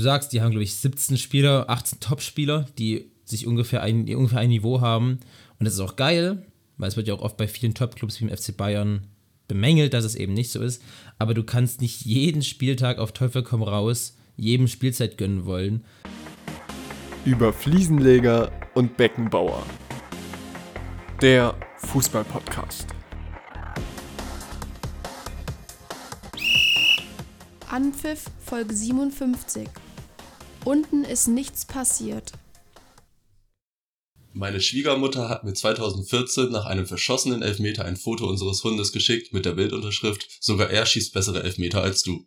du sagst, die haben, glaube ich, 17 Spieler, 18 Top-Spieler, die sich ungefähr ein, die ungefähr ein Niveau haben. Und das ist auch geil, weil es wird ja auch oft bei vielen Top-Clubs wie im FC Bayern bemängelt, dass es eben nicht so ist. Aber du kannst nicht jeden Spieltag auf Teufel komm raus jedem Spielzeit gönnen wollen. Über Fliesenleger und Beckenbauer. Der Fußball-Podcast. Anpfiff Folge 57. Unten ist nichts passiert. Meine Schwiegermutter hat mir 2014 nach einem verschossenen Elfmeter ein Foto unseres Hundes geschickt mit der Bildunterschrift Sogar er schießt bessere Elfmeter als du.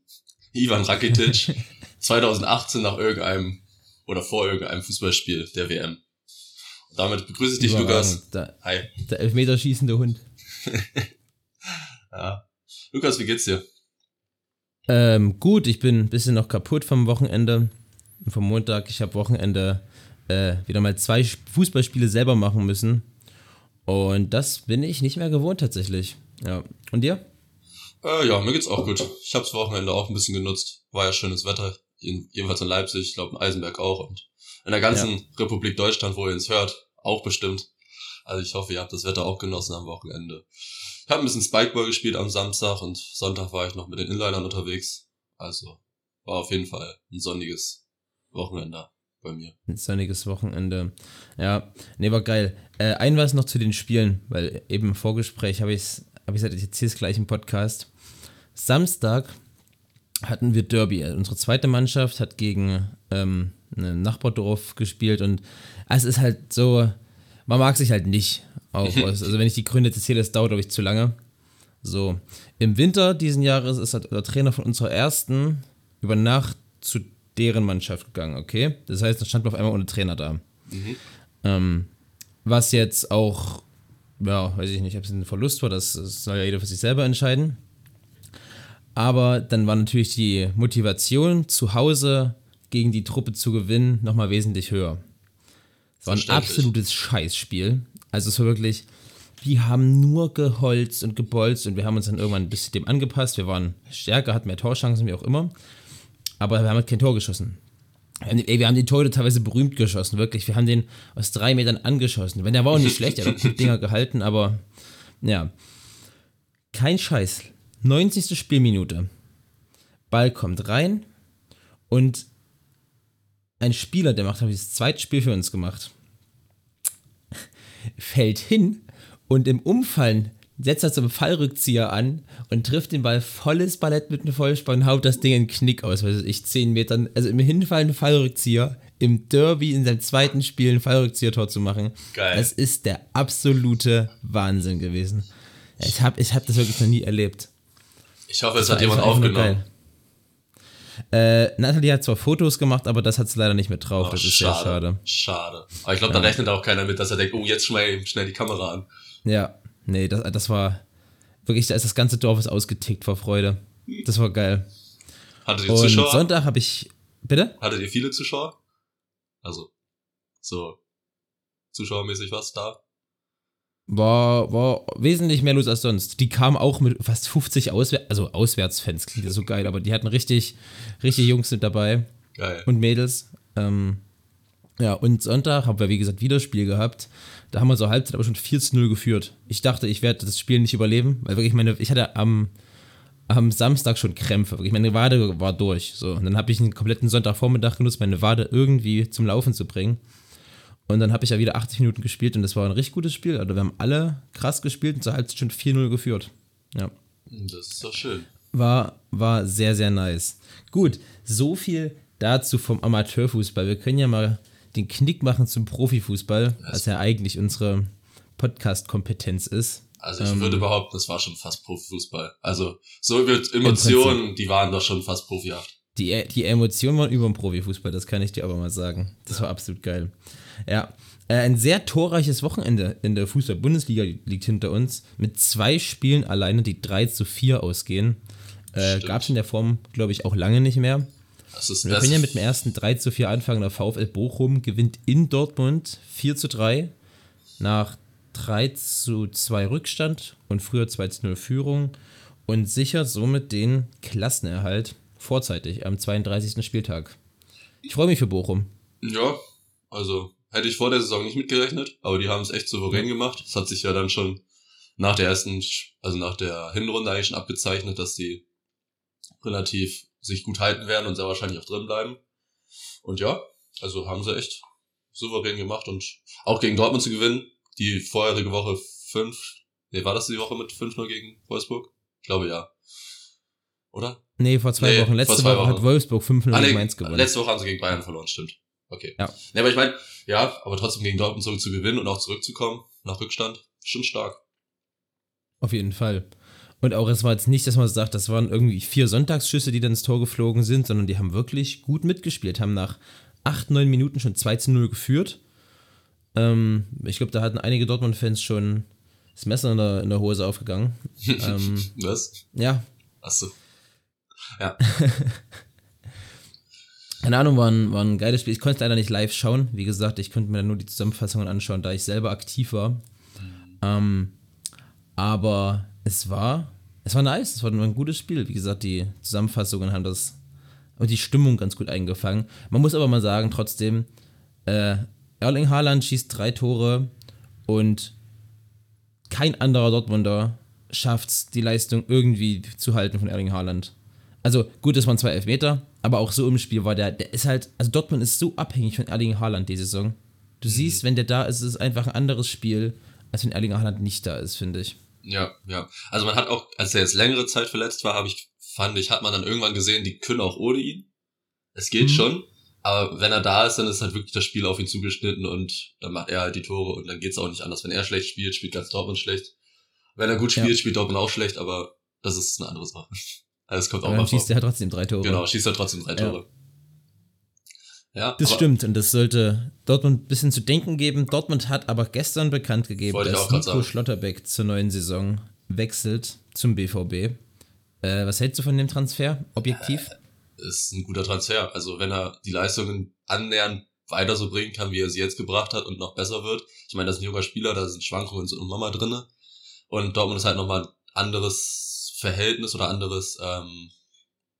Ivan Rakitic 2018 nach irgendeinem oder vor irgendeinem Fußballspiel der WM. Und damit begrüße ich dich, Lukas. Der, Hi. Der Elfmeterschießende Hund. ja. Lukas, wie geht's dir? Ähm, gut, ich bin ein bisschen noch kaputt vom Wochenende. Vom Montag. Ich habe Wochenende äh, wieder mal zwei Fußballspiele selber machen müssen. Und das bin ich nicht mehr gewohnt tatsächlich. Ja. Und dir? Äh, ja, mir geht's auch gut. Ich habe das Wochenende auch ein bisschen genutzt. War ja schönes Wetter. Jedenfalls in Leipzig, ich glaube in Eisenberg auch. Und in der ganzen ja. Republik Deutschland, wo ihr uns hört, auch bestimmt. Also ich hoffe, ihr habt das Wetter auch genossen am Wochenende. Ich habe ein bisschen Spikeball gespielt am Samstag und Sonntag war ich noch mit den Inlinern unterwegs. Also war auf jeden Fall ein sonniges Wochenende bei mir. Ein sonniges Wochenende. Ja, nee, war geil. Äh, ein was noch zu den Spielen, weil eben im Vorgespräch habe ich es hab gesagt, ich erzähle es gleich im Podcast. Samstag hatten wir Derby. Also unsere zweite Mannschaft hat gegen ähm, ein Nachbardorf gespielt und es ist halt so, man mag sich halt nicht. Auch, also wenn ich die Gründe erzähle, das dauert, glaube ich, zu lange. So, im Winter diesen Jahres ist halt der Trainer von unserer ersten über Nacht zu deren Mannschaft gegangen, okay? Das heißt, dann stand man auf einmal ohne Trainer da. Mhm. Ähm, was jetzt auch, ja, weiß ich nicht, ob es ein Verlust war, das, das soll ja jeder für sich selber entscheiden. Aber dann war natürlich die Motivation, zu Hause gegen die Truppe zu gewinnen, nochmal wesentlich höher. Es war ein absolutes Scheißspiel. Also es war wirklich, wir haben nur geholzt und gebolzt und wir haben uns dann irgendwann ein bisschen dem angepasst. Wir waren stärker, hatten mehr Torchancen, wie auch immer. Aber wir haben halt kein Tor geschossen. Ey, wir haben den Torhüter teilweise berühmt geschossen, wirklich. Wir haben den aus drei Metern angeschossen. Wenn der war auch nicht schlecht, er hat gut Dinger gehalten, aber ja. Kein Scheiß. 90. Spielminute. Ball kommt rein und ein Spieler, der macht, habe ich das zweite Spiel für uns gemacht, fällt hin und im Umfallen setzt er zum Fallrückzieher an und trifft den Ball volles Ballett mit einem Vollspann, haut das Ding in den Knick aus, weiß ich, 10 Metern, also im Hinfallen ein Fallrückzieher, im Derby in seinem zweiten Spiel ein Fallrückzieher-Tor zu machen. Geil. Das ist der absolute Wahnsinn gewesen. Ich habe ich hab das wirklich noch nie erlebt. Ich hoffe, es hat jemand aufgenommen. Äh, Natalie hat zwar Fotos gemacht, aber das hat sie leider nicht mit drauf. Oh, das ist schade, sehr schade. Schade. Aber ich glaube, da ja. rechnet auch keiner mit, dass er denkt, oh, jetzt schnell, schnell die Kamera an. Ja, nee, das, das war wirklich, da ist das ganze Dorf ist ausgetickt vor Freude. Das war geil. Hattet ihr Zuschauer? Sonntag habe ich. Bitte? Hattet ihr viele Zuschauer? Also, so zuschauermäßig was da? war, war wesentlich mehr los als sonst. Die kamen auch mit fast 50 Auswärts, also Auswärtsfans, klingt ja so geil, aber die hatten richtig, richtig Jungs mit dabei. Geil. Und Mädels. Ähm, ja, und Sonntag haben wir, wie gesagt, wieder Spiel gehabt. Da haben wir zur Halbzeit aber schon 4 zu 0 geführt. Ich dachte, ich werde das Spiel nicht überleben, weil wirklich meine, ich hatte am, am Samstag schon Krämpfe. Wirklich, meine Wade war durch. So. Und dann habe ich einen kompletten Sonntagvormittag genutzt, meine Wade irgendwie zum Laufen zu bringen. Und dann habe ich ja wieder 80 Minuten gespielt und das war ein richtig gutes Spiel. Also wir haben alle krass gespielt und zur Halbzeit schon 4-0 geführt. Ja. Das ist doch schön. War, war sehr, sehr nice. Gut, so viel dazu vom Amateurfußball. Wir können ja mal den Knick machen zum Profifußball, was ja eigentlich unsere Podcast-Kompetenz ist. Also ich ähm, würde behaupten, das war schon fast Profifußball. Also so wird Emotionen, die waren doch schon fast profihaft. Die, die Emotionen waren über dem Profifußball, das kann ich dir aber mal sagen. Das war absolut geil. Ja, äh, ein sehr torreiches Wochenende in der Fußball-Bundesliga liegt hinter uns. Mit zwei Spielen alleine, die 3 zu 4 ausgehen. Äh, Gab es in der Form, glaube ich, auch lange nicht mehr. Das ist, Wir können ja mit dem ersten 3 zu 4 anfangen. Der VfL Bochum gewinnt in Dortmund 4 zu 3 nach 3 zu 2 Rückstand und früher 2 zu 0 Führung und sichert somit den Klassenerhalt vorzeitig am 32. Spieltag. Ich freue mich für Bochum. Ja, also hätte ich vor der Saison nicht mitgerechnet, aber die haben es echt souverän gemacht. Es hat sich ja dann schon nach der ersten, also nach der Hinrunde eigentlich schon abgezeichnet, dass die relativ sich gut halten werden und sehr wahrscheinlich auch drin bleiben. Und ja, also haben sie echt souverän gemacht und auch gegen Dortmund zu gewinnen, die vorherige Woche fünf, nee, war das die Woche mit 5-0 gegen Wolfsburg? Ich glaube ja. Oder? Nee, vor zwei Nee, Wochen. Letzte zwei Woche hat Wochen. Wolfsburg 5-0 Ah, nee, gegen Mainz gewonnen. letzte Woche haben sie gegen Bayern verloren, stimmt. Okay. Ja. Nee, aber ich meine, ja, aber trotzdem gegen Dortmund so zu gewinnen und auch zurückzukommen nach Rückstand, schon stark. Auf jeden Fall. Und auch es war jetzt nicht, dass man sagt, das waren irgendwie vier Sonntagsschüsse, die dann ins Tor geflogen sind, sondern die haben wirklich gut mitgespielt, haben nach acht, neun Minuten schon 2 zu 0 geführt. Ähm, ich glaube, da hatten einige Dortmund-Fans schon das Messer in der, in der Hose aufgegangen. ähm, Was? ja, Achso. Ja. keine Ahnung, war ein, war ein geiles Spiel. Ich konnte es leider nicht live schauen. Wie gesagt, ich konnte mir dann nur die Zusammenfassungen anschauen, da ich selber aktiv war. Ähm, aber es war, es war nice, es war ein gutes Spiel. Wie gesagt, die Zusammenfassungen haben das und die Stimmung ganz gut eingefangen. Man muss aber mal sagen, trotzdem, äh, Erling Haaland schießt drei Tore und kein anderer Dortmunder schafft es, die Leistung irgendwie zu halten von Erling Haaland. Also gut, das waren zwei Elfmeter, aber auch so im Spiel war der, der ist halt, also Dortmund ist so abhängig von Erling Haaland die Saison. Du siehst, wenn der da ist, ist es einfach ein anderes Spiel, als wenn Erling Haaland nicht da ist, finde ich. Ja, ja. Also man hat auch, als er jetzt längere Zeit verletzt war, habe ich, fand ich, hat man dann irgendwann gesehen, die können auch ohne ihn. Es geht Mhm. schon. Aber wenn er da ist, dann ist halt wirklich das Spiel auf ihn zugeschnitten und dann macht er halt die Tore und dann geht's auch nicht anders. Wenn er schlecht spielt, spielt ganz Dortmund schlecht. Wenn er gut spielt, Ja. spielt Dortmund auch schlecht, aber das ist eine andere Sache. Also es kommt auch Aber mal dann vor. schießt er trotzdem drei Tore. Genau, schießt er trotzdem drei. Tore. Ja, Das aber stimmt und das sollte Dortmund ein bisschen zu denken geben. Dortmund hat aber gestern bekannt gegeben, dass Nico sagen. Schlotterbeck zur neuen Saison wechselt zum BVB. Äh, was hältst du von dem Transfer? Objektiv? ist ein guter Transfer. Also wenn er die Leistungen annähernd weiter so bringen kann, wie er sie jetzt gebracht hat und noch besser wird. Ich meine, das ist ein junger Spieler, da sind Schwankungen und Mama drinne. Und Dortmund ist halt nochmal ein anderes Verhältnis oder anderes, ähm,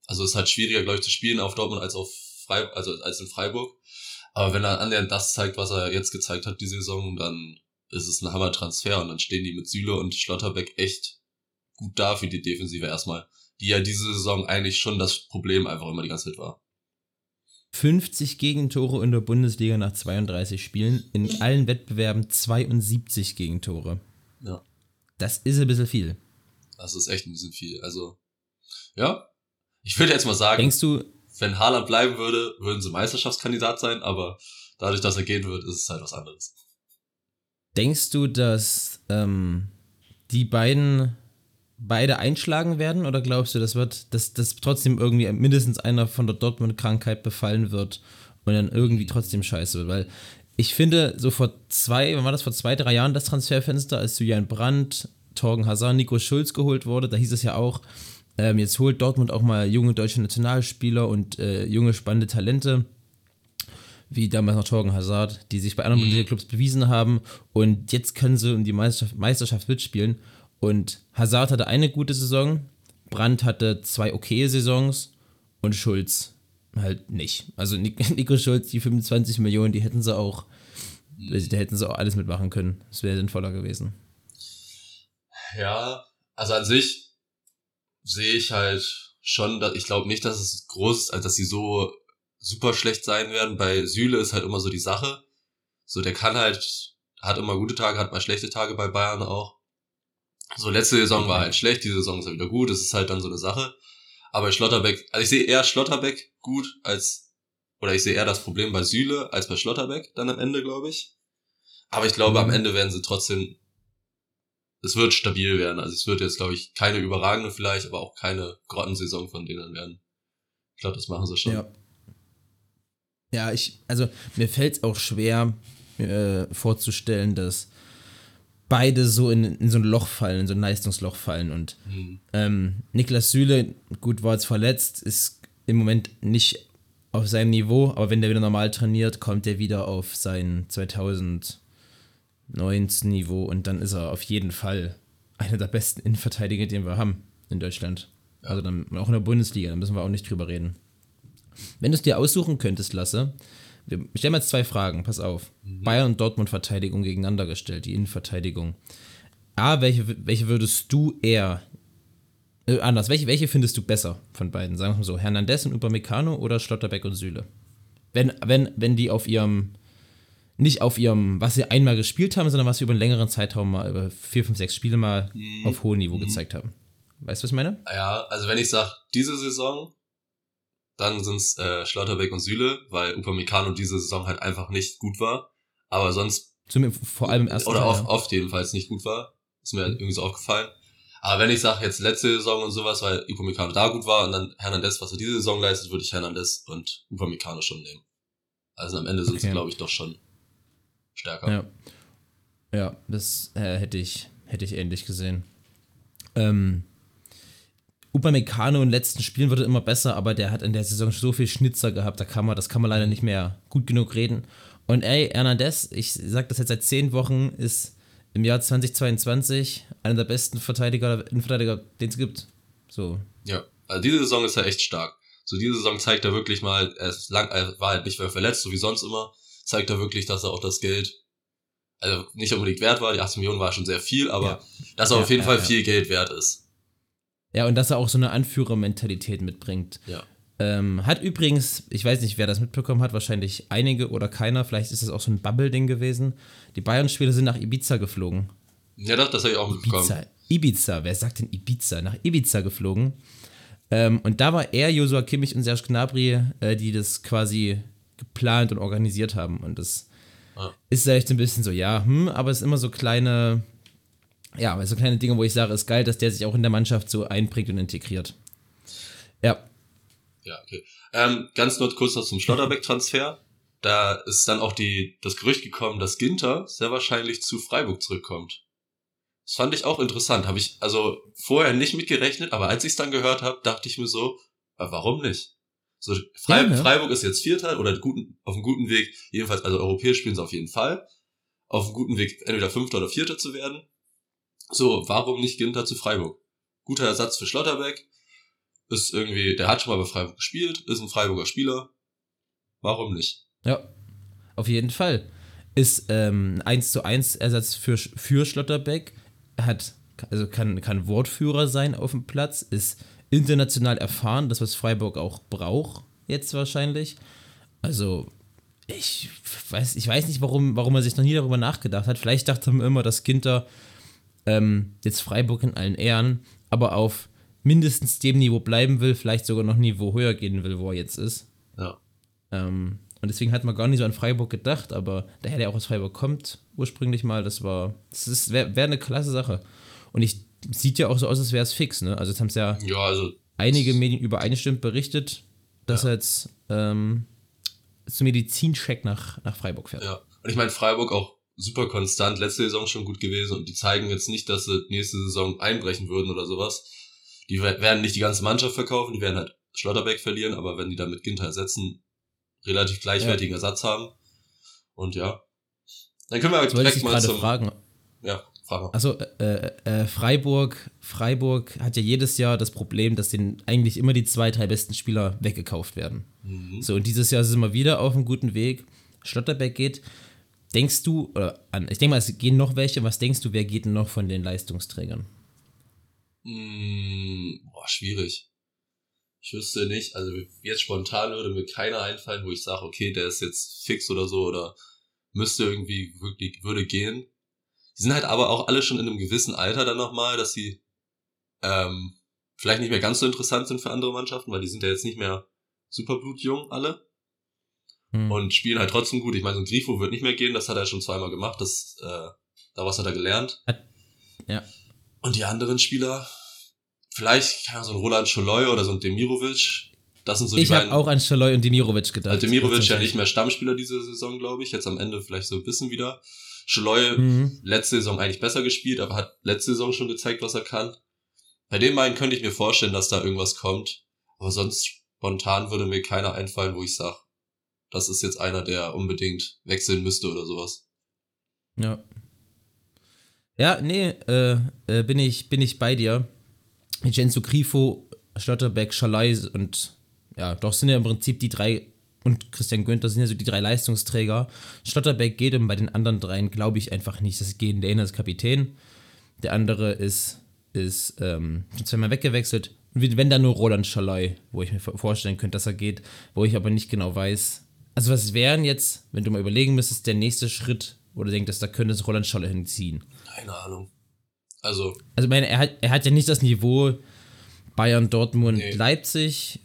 also ist halt schwieriger, glaube ich, zu spielen auf Dortmund als auf Freiburg, also als in Freiburg. Aber wenn er annähernd das zeigt, was er jetzt gezeigt hat, die Saison, dann ist es ein Hammer-Transfer und dann stehen die mit Süle und Schlotterbeck echt gut da für die Defensive erstmal die ja diese Saison eigentlich schon das Problem einfach immer die ganze Zeit war. 50 Gegentore in der Bundesliga nach 32 Spielen, in allen Wettbewerben 72 Gegentore. Ja. Das ist ein bisschen viel. Das ist echt ein bisschen viel. Also, ja. Ich würde jetzt mal sagen, Denkst du, wenn Haaland bleiben würde, würden sie Meisterschaftskandidat sein, aber dadurch, dass er gehen wird, ist es halt was anderes. denkst du, dass ähm, die beiden beide einschlagen werden oder glaubst du, das wird, dass, dass trotzdem irgendwie mindestens einer von der Dortmund-Krankheit befallen wird und dann irgendwie trotzdem scheiße wird? Weil ich finde, so vor zwei, wann war das vor zwei, drei Jahren das Transferfenster, als Julian Brandt, Torgen Hazard, Nico Schulz geholt wurde, da hieß es ja auch, ähm, jetzt holt Dortmund auch mal junge deutsche Nationalspieler und äh, junge spannende Talente wie damals noch Torgen Hazard, die sich bei anderen Bundesliga-Clubs bewiesen haben und jetzt können sie um die Meisterschaft, Meisterschaft mitspielen. Und Hazard hatte eine gute Saison, Brandt hatte zwei okaye Saisons und Schulz halt nicht. Also Nico Schulz, die 25 Millionen, die hätten sie auch, da hätten sie auch alles mitmachen können. Das wäre sinnvoller gewesen. Ja, also an sich sehe ich halt schon, dass ich glaube nicht, dass es groß ist, also dass sie so super schlecht sein werden. Bei Süle ist halt immer so die Sache. So, der kann halt, hat immer gute Tage, hat mal schlechte Tage bei Bayern auch. So, letzte Saison war halt schlecht, diese Saison ist halt wieder gut, das ist halt dann so eine Sache. Aber Schlotterbeck, also ich sehe eher Schlotterbeck gut als, oder ich sehe eher das Problem bei Süle als bei Schlotterbeck dann am Ende, glaube ich. Aber ich glaube, am Mhm. Ende werden sie trotzdem es wird stabil werden. Also es wird jetzt, glaube ich, keine überragende vielleicht, aber auch keine Grottensaison von denen werden. Ich glaube, das machen sie schon. Ja. Ja, ich, also mir fällt es auch schwer äh, vorzustellen, dass beide so in, in so ein Loch fallen, in so ein Leistungsloch fallen. Und Hm. ähm, Niklas Süle, gut, war jetzt verletzt, ist im Moment nicht auf seinem Niveau, aber wenn der wieder normal trainiert, kommt er wieder auf sein 2019 Niveau und dann ist er auf jeden Fall einer der besten Innenverteidiger, den wir haben in Deutschland. Also dann auch in der Bundesliga, da müssen wir auch nicht drüber reden. Wenn du es dir aussuchen könntest, Lasse, wir stellen mal jetzt zwei Fragen, pass auf. Bayern und Dortmund Verteidigung gegeneinander gestellt, die Innenverteidigung. A, welche, welche würdest du eher, äh, anders, welche, welche findest du besser von beiden? Sagen wir mal so, Hernandez und Upamecano oder Schlotterbeck und Süle? Wenn, wenn, wenn die auf ihrem, nicht auf ihrem, was sie einmal gespielt haben, sondern was sie über einen längeren Zeitraum mal, über vier, fünf, sechs Spiele mal auf hohem Niveau gezeigt haben. Weißt du, was ich meine? Ja, also wenn ich sage, diese Saison, dann sind's äh, Schlotterbeck und Süle, weil Upamecano diese Saison halt einfach nicht gut war. Aber sonst, Zum, vor allem im ersten oder Teil, oft, ja. oft jedenfalls nicht gut war. Ist mir irgendwie so aufgefallen. Aber wenn ich sage jetzt letzte Saison und sowas, weil Upamecano da gut war und dann Hernandez, was er diese Saison leistet, würde ich Hernandez und Upamecano schon nehmen. Also am Ende sind Okay. glaube ich, doch schon stärker. Ja. Ja, das äh, hätte ich, hätte ich ähnlich gesehen. Ähm, Upamecano in den letzten Spielen wurde immer besser, aber der hat in der Saison so viel Schnitzer gehabt, da kann man, das kann man leider nicht mehr gut genug reden. Und ey, Hernandez, ich sag das jetzt seit zehn Wochen, ist im Jahr 2022 einer der besten Verteidiger, Innenverteidiger, den es gibt. So. Ja, also diese Saison ist er echt stark. So diese Saison zeigt er wirklich mal, er ist lang, er war halt nicht mehr verletzt, so wie sonst immer, zeigt er wirklich, dass er auch das Geld, also nicht unbedingt wert war, die 18 Millionen war schon sehr viel, aber Ja. dass er Ja, auf jeden ja, Fall viel Geld wert ist. Ja, und dass er auch so eine Anführermentalität mitbringt. Ja. Ähm, hat übrigens, ich weiß nicht, wer das mitbekommen hat, wahrscheinlich einige oder keiner, vielleicht ist das auch so ein Bubble-Ding gewesen. Die Bayern-Spieler sind nach Ibiza geflogen. Ja, doch, das habe ich auch mitbekommen. Ibiza, Ibiza, wer sagt denn Ibiza? Nach Ibiza geflogen. Ähm, und da war er, Josua Kimmich und Serge Gnabry, äh, die das quasi geplant und organisiert haben. Und das Ja. ist echt ein bisschen so, ja, hm, aber es ist immer so kleine, ja, aber so kleine Dinge, wo ich sage, es ist geil, dass der sich auch in der Mannschaft so einbringt und integriert. Ja, Ja, okay. Ähm, ganz nur kurz noch zum Schlotterbeck-Transfer. Da ist dann auch die, das Gerücht gekommen, dass Ginter sehr wahrscheinlich zu Freiburg zurückkommt. Das fand ich auch interessant. Habe ich also vorher nicht mitgerechnet, aber als ich es dann gehört habe, dachte ich mir so, warum nicht? So, Frei, Ja, ne? Freiburg ist jetzt Vierter oder guten, auf einem guten Weg, jedenfalls, also europäisch spielen sie auf jeden Fall, auf einem guten Weg, entweder Fünfter oder Vierter zu werden. So, warum nicht Ginter zu Freiburg? Guter Ersatz für Schlotterbeck, ist irgendwie, der hat schon mal bei Freiburg gespielt, ist ein Freiburger Spieler. Warum nicht? Ja, auf jeden Fall. Ist ähm, ein 1 zu 1 Ersatz für, für Schlotterbeck, hat, also kann, kann Wortführer sein auf dem Platz, ist international erfahren, das was Freiburg auch braucht, jetzt wahrscheinlich. Also, ich weiß, ich weiß nicht, warum, warum er sich noch nie darüber nachgedacht hat. Vielleicht dachte man immer, dass Ginter ähm, jetzt Freiburg in allen Ehren, aber auf mindestens dem Niveau bleiben will, vielleicht sogar noch ein Niveau höher gehen will, wo er jetzt ist. Ja. Ähm, und deswegen hat man gar nicht so an Freiburg gedacht, aber daher der auch aus Freiburg kommt, ursprünglich mal, das war, das wäre wär eine klasse Sache. Sieht ja auch so aus, als wäre es fix, ne? Also jetzt haben es ja Ja, also, einige Medien übereinstimmend berichtet, dass Ja. er jetzt ähm, zum Medizincheck nach, nach Freiburg fährt. ja. Und ich meine, Freiburg auch super konstant, letzte Saison schon gut gewesen und die zeigen jetzt nicht, dass sie nächste Saison einbrechen würden oder sowas. Die we- werden nicht die ganze Mannschaft verkaufen, die werden halt Schlotterbeck verlieren, aber wenn die dann mit Ginter ersetzen, relativ gleichwertigen Ersatz haben. Und ja. Dann können wir ich direkt mal zum. fragen. Ja, wir. Also äh, äh, Freiburg, Freiburg hat ja jedes Jahr das Problem, dass denen eigentlich immer die zwei, drei besten Spieler weggekauft werden. Mhm. So, und dieses Jahr sind wir wieder auf einem guten Weg. Schlotterbeck geht. Denkst du, oder an, ich denke mal, es gehen noch welche, was denkst du, wer geht denn noch von den Leistungsträgern? Mm, boah, schwierig. Ich wüsste nicht, also jetzt spontan würde mir keiner einfallen, wo ich sage, okay, der ist jetzt fix oder so oder müsste irgendwie wirklich, würde gehen. Die sind halt aber auch alle schon in einem gewissen Alter dann nochmal, dass sie ähm, vielleicht nicht mehr ganz so interessant sind für andere Mannschaften, weil die sind ja jetzt nicht mehr superblutjung alle Hm. und spielen halt trotzdem gut. Ich meine, so ein Grifo wird nicht mehr gehen, das hat er schon zweimal gemacht, das, äh, daraus hat er gelernt. Ja. Und die anderen Spieler, vielleicht kann so ein Roland Scholoi oder so ein Demirovic, das sind so die ich habe auch an Schaloi und Demirovic gedacht. also Demirovic ja nicht mehr Stammspieler diese Saison, glaube ich, jetzt am Ende vielleicht so ein bisschen wieder. Scholoi Mhm. letzte Saison eigentlich besser gespielt, aber hat letzte Saison schon gezeigt, was er kann. Bei den beiden könnte ich mir vorstellen, dass da irgendwas kommt. Aber sonst spontan würde mir keiner einfallen, wo ich sage, das ist jetzt einer, der unbedingt wechseln müsste oder sowas. Ja. Ja, nee, äh, äh, bin, ich, bin ich bei dir. Vincenzo Grifo, Schlotterbeck, Schalai und ja, doch sind ja im Prinzip die drei und Christian Günther sind ja so die drei Leistungsträger. Schlotterbeck geht und bei den anderen dreien glaube ich einfach nicht. Das geht. Der eine ist Kapitän, der andere ist, ist ähm, schon zweimal weggewechselt. Und wenn da nur Roland Schalay, wo ich mir vorstellen könnte, dass er geht, wo ich aber nicht genau weiß. Also was wären jetzt, wenn du mal überlegen müsstest, der nächste Schritt, wo du denkst, da könnte es Roland Schalay hinziehen? Keine Ahnung. Also. Also, meine, er hat, er hat ja nicht das Niveau Bayern, Dortmund, nee. Leipzig.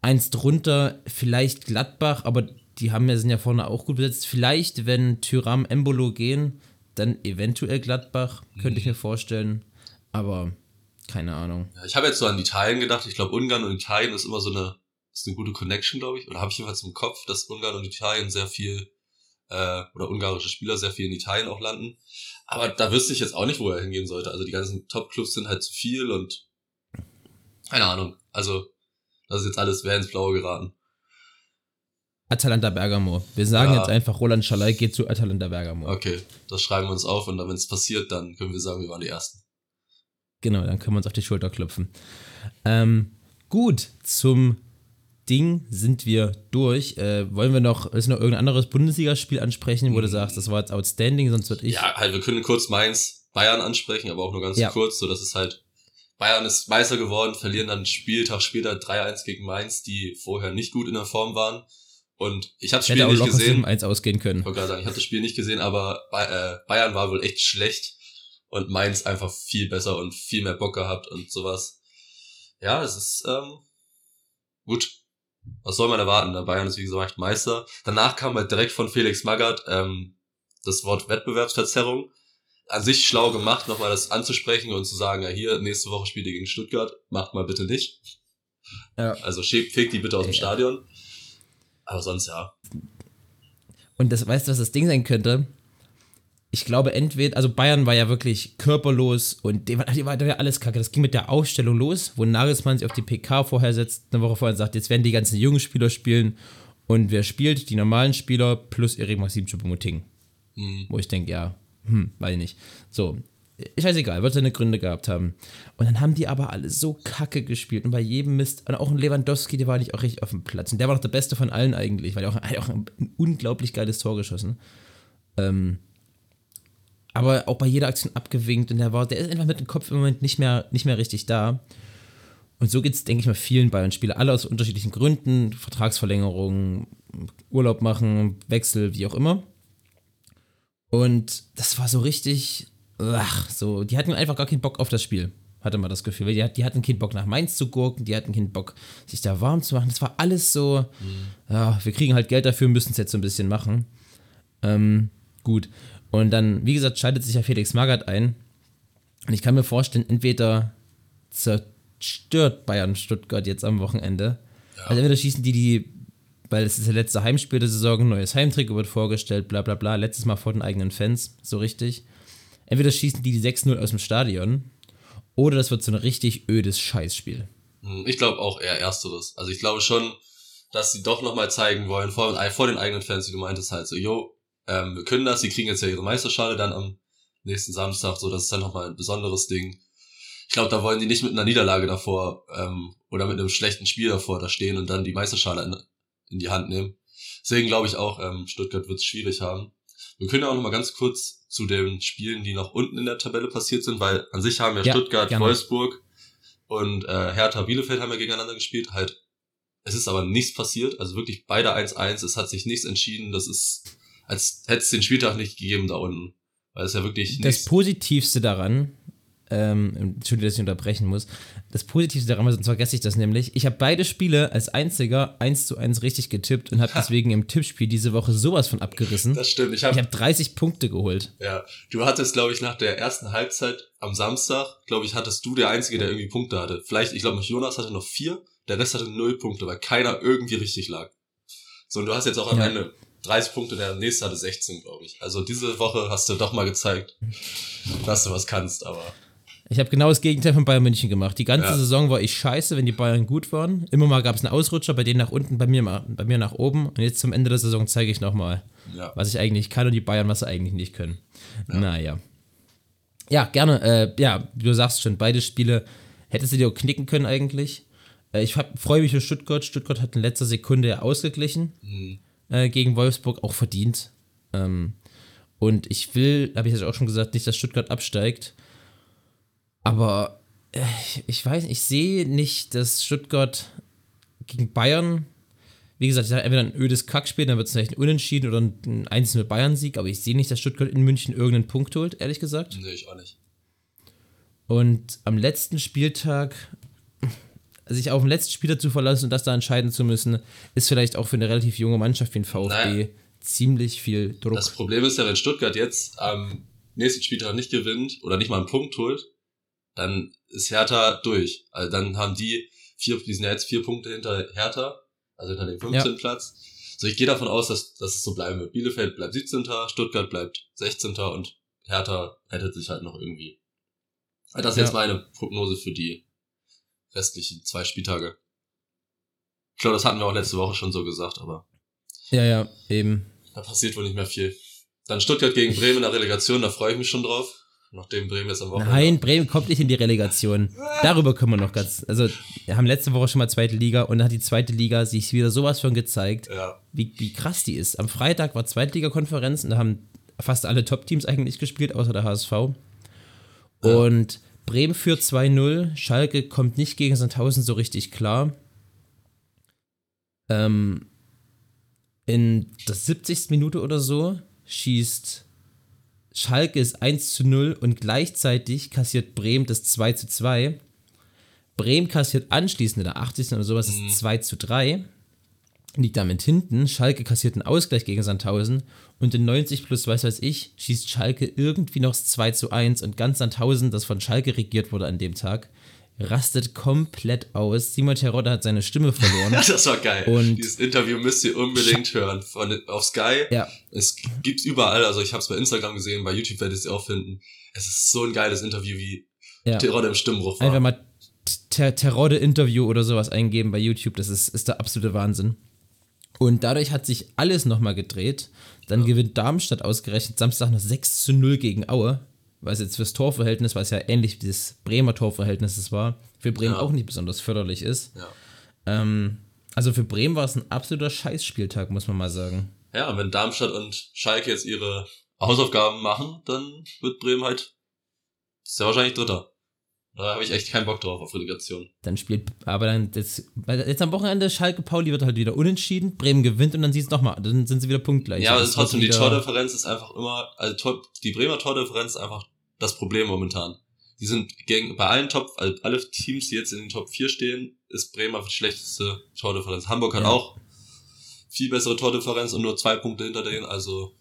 Eins drunter, vielleicht Gladbach, aber die haben ja, sind ja vorne auch gut besetzt. Vielleicht, wenn Tyram Embolo gehen, dann eventuell Gladbach, könnte mhm. ich mir vorstellen. Aber keine Ahnung. Ja, ich habe jetzt so an Italien gedacht. Ich glaube, Ungarn und Italien ist immer so eine, ist eine gute Connection, glaube ich. Oder habe ich jedenfalls im Kopf, dass Ungarn und Italien sehr viel, äh, oder ungarische Spieler sehr viel in Italien auch landen. Aber da wüsste ich jetzt auch nicht, wo er hingehen sollte. Also die ganzen Top-Clubs sind halt zu viel und keine Ahnung. Also, das ist jetzt alles, wäre ins Blaue geraten. Atalanta Bergamo. Wir sagen ja. jetzt einfach, Roland Schalay geht zu Atalanta Bergamo. Okay, das schreiben wir uns auf und dann, wenn es passiert, dann können wir sagen, wir waren die Ersten. Genau, dann können wir uns auf die Schulter klopfen. Ähm, gut, zum Ding sind wir durch. Äh, wollen wir noch, ist noch irgendein anderes Bundesligaspiel ansprechen, wo du sagst, das war jetzt outstanding, sonst würde ich. Ja, halt, wir können kurz Mainz, Bayern ansprechen, aber auch nur ganz ja. kurz, so dass es halt Bayern ist Meister geworden, verlieren dann Spieltag später 3-1 gegen Mainz, die vorher nicht gut in der Form waren. Und ich habe das Spiel nicht gesehen. 1 ausgehen können. Ich wollte gerade sagen, ich habe das Spiel nicht gesehen, aber äh, Bayern war wohl echt schlecht und Mainz einfach viel besser und viel mehr Bock gehabt und sowas. Ja, es ist ähm, gut. Was soll man erwarten? Der Bayern ist wie gesagt Meister. Danach kam halt direkt von Felix Magath ähm, das Wort Wettbewerbsverzerrung an sich schlau gemacht, nochmal das anzusprechen und zu sagen, ja hier, nächste Woche spielt ihr gegen Stuttgart, macht mal bitte nicht. Ja. Also fegt die bitte aus dem ja. Stadion. Aber sonst ja. Und das, weißt du, was das Ding sein könnte? Ich glaube, entweder, also Bayern war ja wirklich körperlos und die war, die war ja alles kacke. Das ging mit der Aufstellung los, wo Nagelsmann sich auf die PK vorher setzt, eine Woche vorher sagt, jetzt werden die ganzen jungen Spieler spielen und wer spielt? Die normalen Spieler plus Erik Maxim Choupo-Moting. Mhm. Wo ich denke, ja, hm, weiß ich nicht. So, scheißegal, wird seine Gründe gehabt haben. Und dann haben die aber alle so kacke gespielt und bei jedem Mist, und auch ein Lewandowski, der war nicht auch richtig auf dem Platz. Und der war noch der Beste von allen eigentlich, weil er auch, auch ein, unglaublich geiles Tor geschossen. Ähm, aber auch bei jeder Aktion abgewinkt und der war, der ist einfach mit dem Kopf im Moment nicht mehr, nicht mehr richtig da. Und so geht es, denke ich mal, vielen Bayern-Spielern, alle aus unterschiedlichen Gründen, Vertragsverlängerungen, Urlaub machen, Wechsel, wie auch immer. Und das war so richtig, ach, so, die hatten einfach gar keinen Bock auf das Spiel, hatte man das Gefühl. Die, die hatten keinen Bock nach Mainz zu gurken, die hatten keinen Bock, sich da warm zu machen. Das war alles so, mhm. ja, wir kriegen halt Geld dafür, müssen es jetzt so ein bisschen machen. Ähm, gut. Und dann, wie gesagt, schaltet sich ja Felix Magath ein. Und ich kann mir vorstellen, entweder zerstört Bayern Stuttgart jetzt am Wochenende. Ja. Also entweder schießen die die weil es ist der letzte Heimspiel der Saison, neues Heimtrikot wird vorgestellt, bla bla bla, letztes Mal vor den eigenen Fans, so richtig. Entweder schießen die die 6-0 aus dem Stadion oder das wird so ein richtig ödes Scheißspiel. Hm, ich glaube auch eher ersteres. Also ich glaube schon, dass sie doch nochmal zeigen wollen, vor, vor, den eigenen Fans, wie du meintest, halt so, jo, ähm, wir können das, sie kriegen jetzt ja ihre Meisterschale dann am nächsten Samstag, so, das ist dann nochmal ein besonderes Ding. Ich glaube, da wollen die nicht mit einer Niederlage davor ähm, oder mit einem schlechten Spiel davor da stehen und dann die Meisterschale in die Hand nehmen. Deswegen glaube ich auch, ähm, Stuttgart wird es schwierig haben. Wir können ja auch noch mal ganz kurz zu den Spielen, die noch unten in der Tabelle passiert sind, weil an sich haben ja, ja Stuttgart, gerne. Wolfsburg und äh, Hertha Bielefeld haben ja gegeneinander gespielt. Halt, es ist aber nichts passiert. Also wirklich beide 1-1. Es hat sich nichts entschieden. Das ist, als hätte es den Spieltag nicht gegeben da unten. Weil es ja wirklich. Das Positivste daran ähm, Entschuldigung, dass ich unterbrechen muss. Das Positivste daran, sonst vergesse ich das nämlich. Ich habe beide Spiele als einziger 1 zu 1 richtig getippt und habe deswegen im Tippspiel diese Woche sowas von abgerissen. Das stimmt. Ich habe hab 30 Punkte geholt. Ja, du hattest, glaube ich, nach der ersten Halbzeit am Samstag, glaube ich, hattest du der Einzige, der irgendwie Punkte hatte. Vielleicht, ich glaube, Jonas hatte noch vier, der Rest hatte null Punkte, weil keiner irgendwie richtig lag. So, und du hast jetzt auch am ja. Ende 30 Punkte, der nächste hatte 16, glaube ich. Also diese Woche hast du doch mal gezeigt, dass du was kannst, aber ich habe genau das Gegenteil von Bayern München gemacht. Die ganze ja. Saison war ich scheiße, wenn die Bayern gut waren. Immer mal gab es einen Ausrutscher, bei denen nach unten, bei mir, bei mir nach oben. Und jetzt zum Ende der Saison zeige ich nochmal, ja. was ich eigentlich kann und die Bayern, was sie eigentlich nicht können. Ja. Naja. Ja, gerne. Äh, ja, du sagst schon, beide Spiele hättest du dir auch knicken können eigentlich. Äh, ich freue mich für Stuttgart. Stuttgart hat in letzter Sekunde ausgeglichen Mhm. äh, gegen Wolfsburg, auch verdient. Ähm, und ich will, habe ich jetzt auch schon gesagt, nicht, dass Stuttgart absteigt. Aber äh, ich weiß, ich sehe nicht, dass Stuttgart gegen Bayern, wie gesagt, ich sage entweder ein ödes Kackspiel, dann wird es vielleicht ein Unentschieden oder ein einzelner Bayern-Sieg, aber ich sehe nicht, dass Stuttgart in München irgendeinen Punkt holt, ehrlich gesagt. Nee, ich auch nicht. Und am letzten Spieltag, sich auf den letzten Spieler zu verlassen und das da entscheiden zu müssen, ist vielleicht auch für eine relativ junge Mannschaft wie ein VfB Naja. ziemlich viel Druck. Das Problem ist ja, wenn Stuttgart jetzt am nächsten Spieltag nicht gewinnt oder nicht mal einen Punkt holt, dann ist Hertha durch. Also dann haben die vier, die sind ja jetzt vier Punkte hinter Hertha, also hinter dem 15. Platz. So, ich gehe davon aus, dass, dass es so bleiben wird. Bielefeld bleibt 17. Stuttgart bleibt 16. und Hertha rettet sich halt noch irgendwie. Das ist Ja. jetzt meine Prognose für die restlichen zwei Spieltage. Ich glaube, das hatten wir auch letzte Woche schon so gesagt, aber ja, ja, eben. da passiert wohl nicht mehr viel. Dann Stuttgart gegen Bremen in der Relegation, da freue ich mich schon drauf. Nachdem Bremen jetzt am Wochenende. Nein, Bremen kommt nicht in die Relegation. Darüber können wir noch ganz. Also, wir haben letzte Woche schon mal zweite Liga und dann hat die zweite Liga sich wieder sowas von gezeigt, Ja, wie, wie krass die ist. Am Freitag war Zweitliga-Konferenz und da haben fast alle Top-Teams eigentlich gespielt, außer der HSV. Und Bremen führt 2-0. Schalke kommt nicht gegen Sandhausen so richtig klar. Ähm, in der 70. Minute oder so schießt Schalke ist 1 zu 0 und gleichzeitig kassiert Bremen das 2 zu 2. Bremen kassiert anschließend in der 80. oder sowas das 2 zu 3. Liegt damit hinten. Schalke kassiert einen Ausgleich gegen Sandhausen. Und in 90 plus weiß weiß ich, schießt Schalke irgendwie noch das 2 zu 1. Und ganz Sandhausen, das von Schalke regiert wurde an dem Tag, rastet komplett aus. Simon Terodde hat seine Stimme verloren. das war geil. Und- Dieses Interview müsst ihr unbedingt hören. Von, auf Sky. ja, Es gibt's überall. Also ich habe es bei Instagram gesehen, bei YouTube werdet ihr es auch finden. Es ist so ein geiles Interview, wie ja. Terodde im Stimmbruch war. Einfach mal Ter Terodde-Interview oder sowas eingeben bei YouTube. Das ist, ist der absolute Wahnsinn. Und dadurch hat sich alles nochmal gedreht. Dann gewinnt Darmstadt ausgerechnet Samstag noch 6 zu 0 gegen Aue. Was jetzt fürs Torverhältnis, was ja ähnlich wie das Bremer Torverhältnis war, für Bremen Ja. auch nicht besonders förderlich ist. ja. Ähm, also für Bremen war es ein absoluter Scheißspieltag, muss man mal sagen. ja, und wenn Darmstadt und Schalke jetzt ihre Hausaufgaben machen, dann wird Bremen halt sehr wahrscheinlich Dritter. Da habe ich echt keinen Bock drauf auf Relegation. Dann spielt, aber dann jetzt, weil jetzt am Wochenende Schalke Pauli wird halt wieder unentschieden, Bremen gewinnt und dann sieht es nochmal, dann sind sie wieder punktgleich. Ja, aber Das es ist trotzdem, die Tordifferenz ist einfach immer, also die Bremer Tordifferenz ist einfach das Problem momentan. Die sind gegen, bei allen Top, also alle Teams, die jetzt in den Top 4 stehen, ist Bremen einfach die schlechteste Tordifferenz. Hamburg hat Ja. auch viel bessere Tordifferenz und nur zwei Punkte hinter denen, also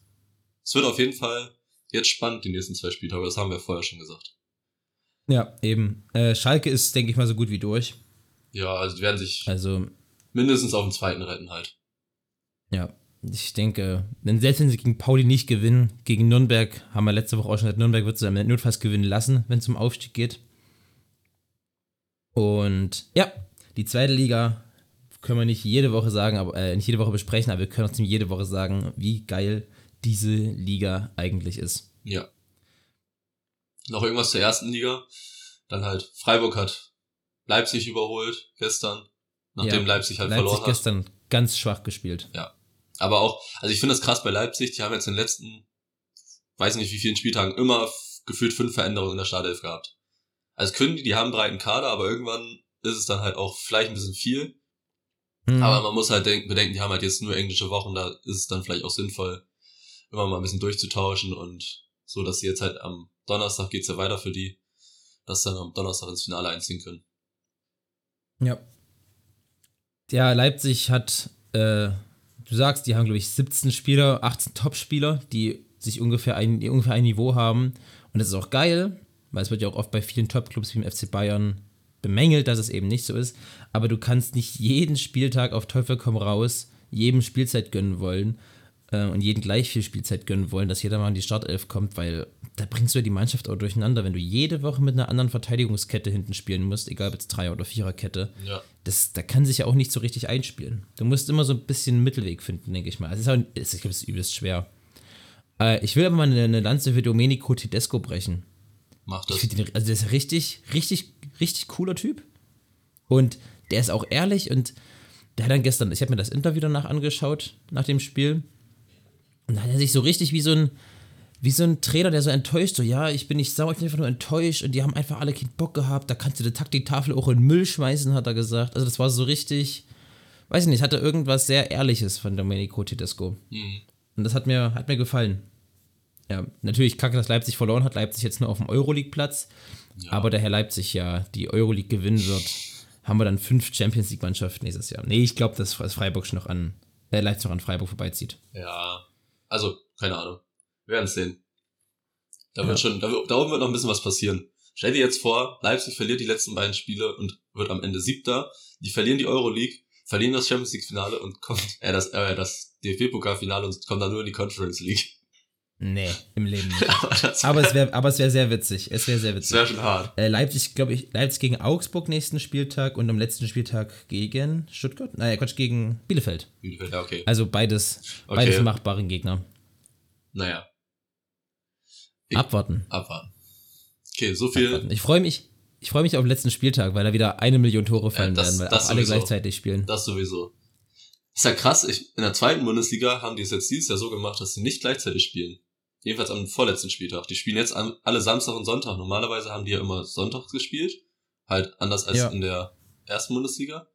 es wird auf jeden Fall jetzt spannend, die nächsten zwei Spieltage, das haben wir vorher schon gesagt. Ja, eben. Äh, Schalke ist, denke ich mal, so gut wie durch. Ja, also die werden sich Also, mindestens auf den zweiten retten halt. ja, ich denke, wenn selbst wenn sie gegen Pauli nicht gewinnen, gegen Nürnberg, haben wir letzte Woche auch schon gesagt, Nürnberg wird sie dann notfalls gewinnen lassen, wenn es um Aufstieg geht. Und ja, die zweite Liga können wir nicht jede Woche sagen, aber äh, nicht jede Woche besprechen, aber wir können trotzdem jede Woche sagen, wie geil diese Liga eigentlich ist. Ja. Noch irgendwas zur ersten Liga. Dann halt, Freiburg hat Leipzig überholt gestern, nachdem Ja, Leipzig halt Leipzig verloren hat. gestern ganz schwach gespielt. Aber auch, also ich finde das krass bei Leipzig, die haben jetzt in den letzten, weiß nicht wie vielen Spieltagen, immer gefühlt fünf Veränderungen in der Startelf gehabt. Also können die, die haben einen breiten Kader, aber irgendwann ist es dann halt auch vielleicht ein bisschen viel. Mhm. Aber man muss halt denken, bedenken, die haben halt jetzt nur englische Wochen, da ist es dann vielleicht auch sinnvoll, immer mal ein bisschen durchzutauschen und so, dass sie jetzt halt am Donnerstag geht's ja weiter für die, dass sie dann am Donnerstag ins Finale einziehen können. Ja. Ja, Leipzig hat, äh, du sagst, die haben, glaube ich, 17 Spieler, 18 Top-Spieler, die sich ungefähr ein, ungefähr ein Niveau haben. Und das ist auch geil, weil es wird ja auch oft bei vielen Top-Clubs wie im FC Bayern bemängelt, dass es eben nicht so ist. Aber du kannst nicht jeden Spieltag auf Teufel komm raus jedem Spielzeit gönnen wollen äh, und jeden gleich viel Spielzeit gönnen wollen, dass jeder mal in die Startelf kommt, weil da bringst du ja die Mannschaft auch durcheinander, wenn du jede Woche mit einer anderen Verteidigungskette hinten spielen musst, egal ob jetzt Dreier- oder Viererkette Ja. das, da kann sich ja auch nicht so richtig einspielen. Du musst immer so ein bisschen einen Mittelweg finden, denke ich mal. Also es ist auch, es- glaube, es ist übelst schwer. Äh, ich will aber mal eine, eine Lanze für Domenico Tedesco brechen. Macht Ich das. ihn, also der ist richtig, richtig, richtig cooler Typ. Und der ist auch ehrlich und der hat dann gestern, ich habe mir das Interview danach angeschaut, nach dem Spiel. Und da hat er sich so richtig wie so ein, wie so ein Trainer, der so enttäuscht, so, ja, ich bin nicht sauer, ich bin einfach nur enttäuscht und die haben einfach alle keinen Bock gehabt, da kannst du die Taktiktafel auch in den Müll schmeißen, hat er gesagt. Also das war so richtig, weiß ich nicht, hatte irgendwas sehr Ehrliches von Domenico Tedesco. Mhm. Und das hat mir, hat mir gefallen. Ja, natürlich kacke, dass Leipzig verloren hat. Leipzig jetzt nur auf dem Euroleague-Platz. Ja. Aber der Herr Leipzig ja die Euroleague gewinnen wird, haben wir dann fünf Champions League-Mannschaften nächstes Jahr. Nee, ich glaube, dass dass Freiburg schon noch an, äh, Leipzig noch an Freiburg vorbeizieht. Ja, also, keine Ahnung. Wir werden es sehen. Da wird Ja. schon, da, wird- da oben wird noch ein bisschen was passieren. Stell dir jetzt vor, Leipzig verliert die letzten beiden Spiele und wird am Ende Siebter. Die verlieren die Euroleague, verlieren das Champions League Finale und kommt, äh, das, äh, das DFB-Pokalfinale und kommt dann nur in die Conference League. Nee, im Leben nicht. Aber es wäre aber es wär sehr witzig. Es wäre sehr witzig. wäre schon hart. Äh, Leipzig, glaube ich, Leipzig gegen Augsburg nächsten Spieltag und am letzten Spieltag gegen Stuttgart? Naja, Quatsch, gegen Bielefeld. Bielefeld, Ja, okay. Also beides, Okay. beides machbare Gegner. Naja, Ich- Abwarten. abwarten. Okay, so viel. abwarten. Ich freue mich. Ich freue mich auf den letzten Spieltag, weil da wieder eine Million Tore fallen das- werden, weil alle sowieso. gleichzeitig spielen. Das sowieso. Ist ja krass, ich, in der zweiten Bundesliga haben die es jetzt dieses Jahr so gemacht, dass sie nicht gleichzeitig spielen. Jedenfalls am vorletzten Spieltag. Die spielen jetzt alle Samstag und Sonntag. Normalerweise haben die ja immer Sonntags gespielt. Halt anders als Ja. in der ersten Bundesliga.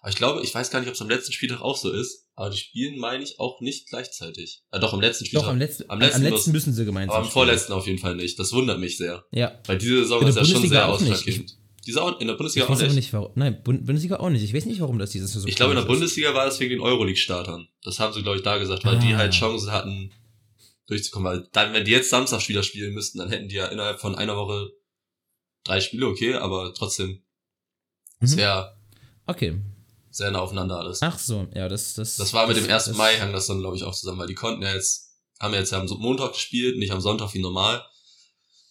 Aber ich glaube, ich weiß gar nicht, ob es am letzten Spieltag auch so ist. Aber die spielen, meine ich, auch nicht gleichzeitig. Äh, doch, am letzten Spieltag. Doch, am letzten, am am letzten letzten, muss- müssen sie gemeinsam aber am vorletzten auf jeden Fall nicht. Das wundert mich sehr. Ja. Weil diese Saison ist ja schon Bundesliga sehr auch ausschlaggebend. Diese auch, in der Ich Bundesliga auch weiß aber nicht. nicht, warum. Nein, Bund Bundesliga auch nicht. Ich weiß nicht, warum das dieses Jahr so Ich glaube, in der komisch ist. Bundesliga war das wegen den Euroleague-Startern. Das haben sie, glaube ich, da gesagt, weil die Ah. halt Chancen hatten, durchzukommen. Weil dann, wenn die jetzt Samstag wieder spielen müssten, dann hätten die ja innerhalb von einer Woche drei Spiele, okay, aber trotzdem Mhm. sehr, Okay. sehr nah aufeinander alles. Ach so, ja, das. Das, Das war mit dem 1. das- Mai, hang das dann, glaube ich, auch zusammen, weil die konnten ja jetzt, haben ja jetzt ja am Montag gespielt, nicht am Sonntag wie normal.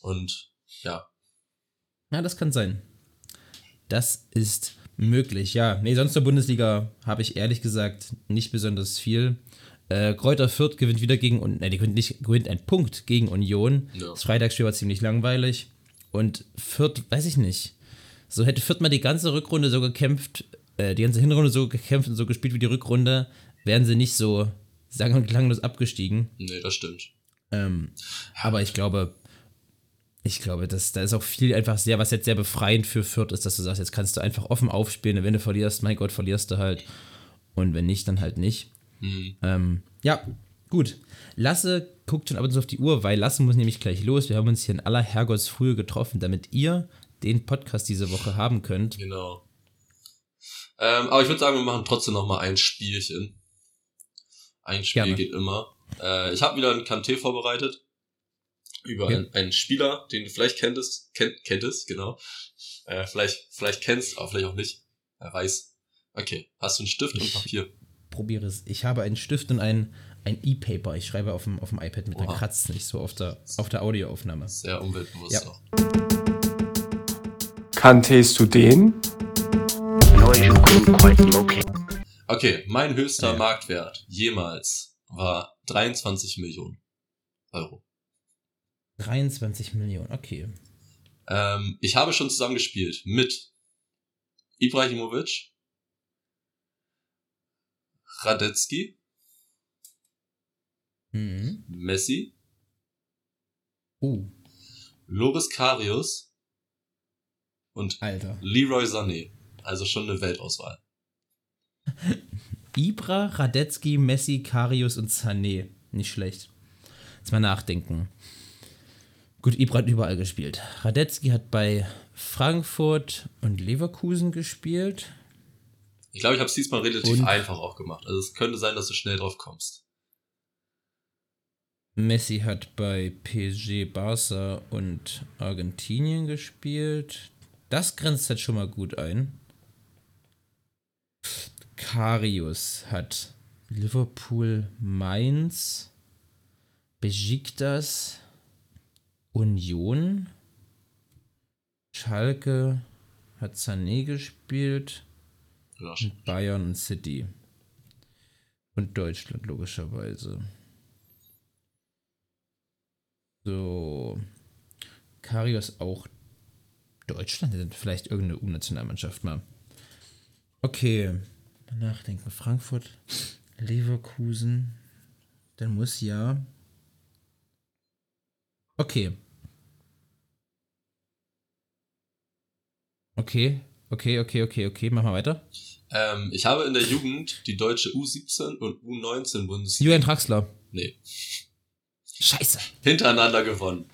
Und ja, Ja, das kann sein. Das ist möglich, ja. Nee, sonst zur Bundesliga habe ich ehrlich gesagt nicht besonders viel. Äh, Kräuter Fürth gewinnt wieder gegen, und ne, die gewinnt nicht, gewinnt einen Punkt gegen Union. Ja. Das Freitagsspiel war ziemlich langweilig. Und Fürth, weiß ich nicht. So hätte Fürth mal die ganze Rückrunde so gekämpft, äh, die ganze Hinrunde so gekämpft und so gespielt wie die Rückrunde, wären sie nicht so sang- und klanglos abgestiegen. nee, das stimmt. Ähm, aber ich glaube, ich glaube, dass da ist auch viel einfach sehr, was jetzt sehr befreiend für Fürth ist, dass du sagst, jetzt kannst du einfach offen aufspielen. und Wenn du verlierst, mein Gott, verlierst du halt. Und wenn nicht, dann halt nicht. Hm. Ähm, ja, gut. Lasse guckt schon ab und zu auf die Uhr, weil Lasse muss nämlich gleich los. Wir haben uns hier in aller Herrgottsfrühe getroffen, damit ihr den Podcast diese Woche haben könnt. Genau. Ähm, aber ich würde sagen, wir machen trotzdem noch mal ein Spielchen. Ein Spiel Gerne. geht immer. Äh, ich habe wieder ein Kanté vorbereitet. Über Ja. einen, einen Spieler, den du vielleicht kenntest, kennt, kenntest, genau. Äh, vielleicht, vielleicht kennst, aber vielleicht auch nicht. Wer weiß. Okay, hast du einen Stift und Ich- Papier? Probiere es. Ich habe einen Stift und ein, ein E-Paper. Ich schreibe auf dem, auf dem iPad mit, dann Oha. kratzt nicht so auf der, auf der Audioaufnahme. Sehr umweltbewusst Ja. auch. Kanntest du den? Okay, mein höchster Ja. Marktwert jemals war 23 Millionen Euro. 23 Millionen, okay. Ähm, ich habe schon zusammen gespielt mit Ibrahimovic, Radetzky, Mhm. Messi, Uh, Loris Karius und Alter. Leroy Sané. Also schon eine Weltauswahl. Ibra, Radetzky, Messi, Karius und Sané. Nicht schlecht. Jetzt mal nachdenken. Gut, Ibra hat überall gespielt. Radetzky hat bei Frankfurt und Leverkusen gespielt. Ich glaube, ich habe es diesmal relativ Und? einfach auch gemacht. Also es könnte sein, dass du schnell drauf kommst. Messi hat bei PSG, Barca und Argentinien gespielt. Das grenzt halt schon mal gut ein. Karius hat Liverpool, Mainz, Besiktas, Union, Schalke hat Sané gespielt Bayern und City. Und Deutschland logischerweise. So. Karius auch Deutschland, vielleicht irgendeine U-Nationalmannschaft mal. Okay. Nachdenken. Frankfurt, Leverkusen. Dann muss ja. Okay. Okay. Okay, okay, okay, okay. Mach mal weiter. Ähm, ich habe in der Jugend die deutsche U17 und U19 Bundesliga Julian Draxler. nee, Scheiße. hintereinander gewonnen.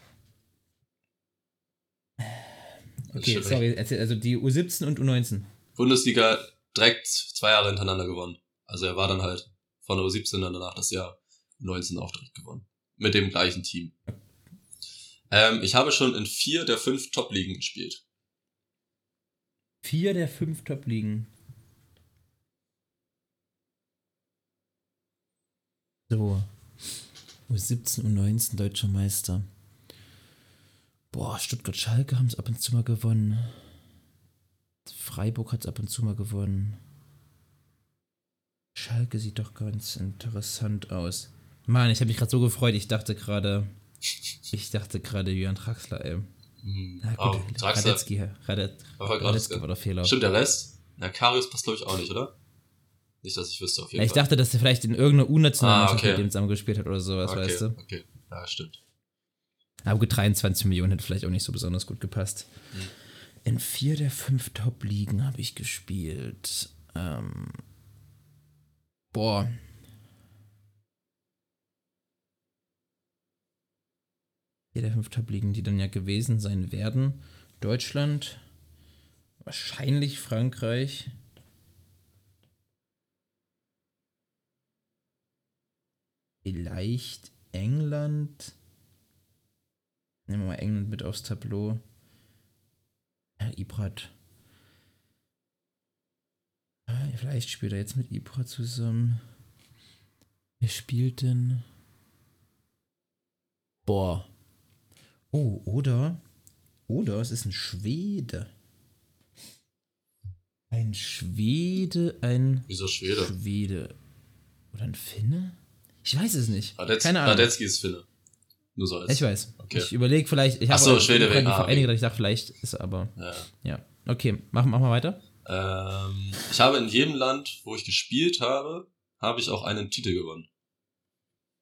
Okay, sorry. erzähl- Also die U17 und U19. Bundesliga direkt zwei Jahre hintereinander gewonnen. Also er war dann halt von der U17 dann danach das Jahr 19 auch direkt gewonnen. Mit dem gleichen Team. Ähm, ich habe schon in vier der fünf Top-Ligen gespielt. Vier der fünf Top-Ligen. So. U17 und 19 deutscher Meister. Boah, Stuttgart-Schalke haben es ab und zu mal gewonnen. Freiburg hat es ab und zu mal gewonnen. Schalke sieht doch ganz interessant aus. Mann, ich habe mich gerade so gefreut. Ich dachte gerade, ich dachte gerade Jürgen Traxler, ey. Hm. Na Oh, gut, Draxler. Radetzky, Radet, Aber gerade Radetzky war der Fehler. Stimmt, der Rest? Na, Karius passt glaube ich auch nicht, oder? Nicht, dass ich wüsste auf jeden Ja, ich Fall. dachte, dass er vielleicht in irgendeiner U-Nationalmannschaft Ah, okay. mit dem zusammen gespielt hat oder sowas, okay, weißt du. Okay, ja, stimmt. Aber gut, 23 Millionen hätte vielleicht auch nicht so besonders gut gepasst. Hm. In vier der fünf Top-Ligen habe ich gespielt. Ähm, boah. Der fünf Top-Ligen, die dann ja gewesen sein werden. Deutschland, wahrscheinlich Frankreich. Vielleicht England. Nehmen wir mal England mit aufs Tableau. Ja, Ibrat. Ah, Vielleicht spielt er jetzt mit Ibra zusammen. Wer spielt denn? Boah. Oh, oder? Oder es ist ein Schwede. Ein Schwede, ein Wieso Schwede? Schwede. Oder ein Finne? Ich weiß es nicht. Radetz, Keine Ahnung. Radetzky ist Finne. Nur so als. Ich weiß. Okay. Ich überlege vielleicht. Ich Ach habe so, auch Schwede wegen- ah, wegen- gedacht, ich dachte, vielleicht ist er aber. Ja. Ja. Okay, mach, mach mal weiter. Ähm, ich habe in jedem Land, wo ich gespielt habe, habe ich auch einen Titel gewonnen.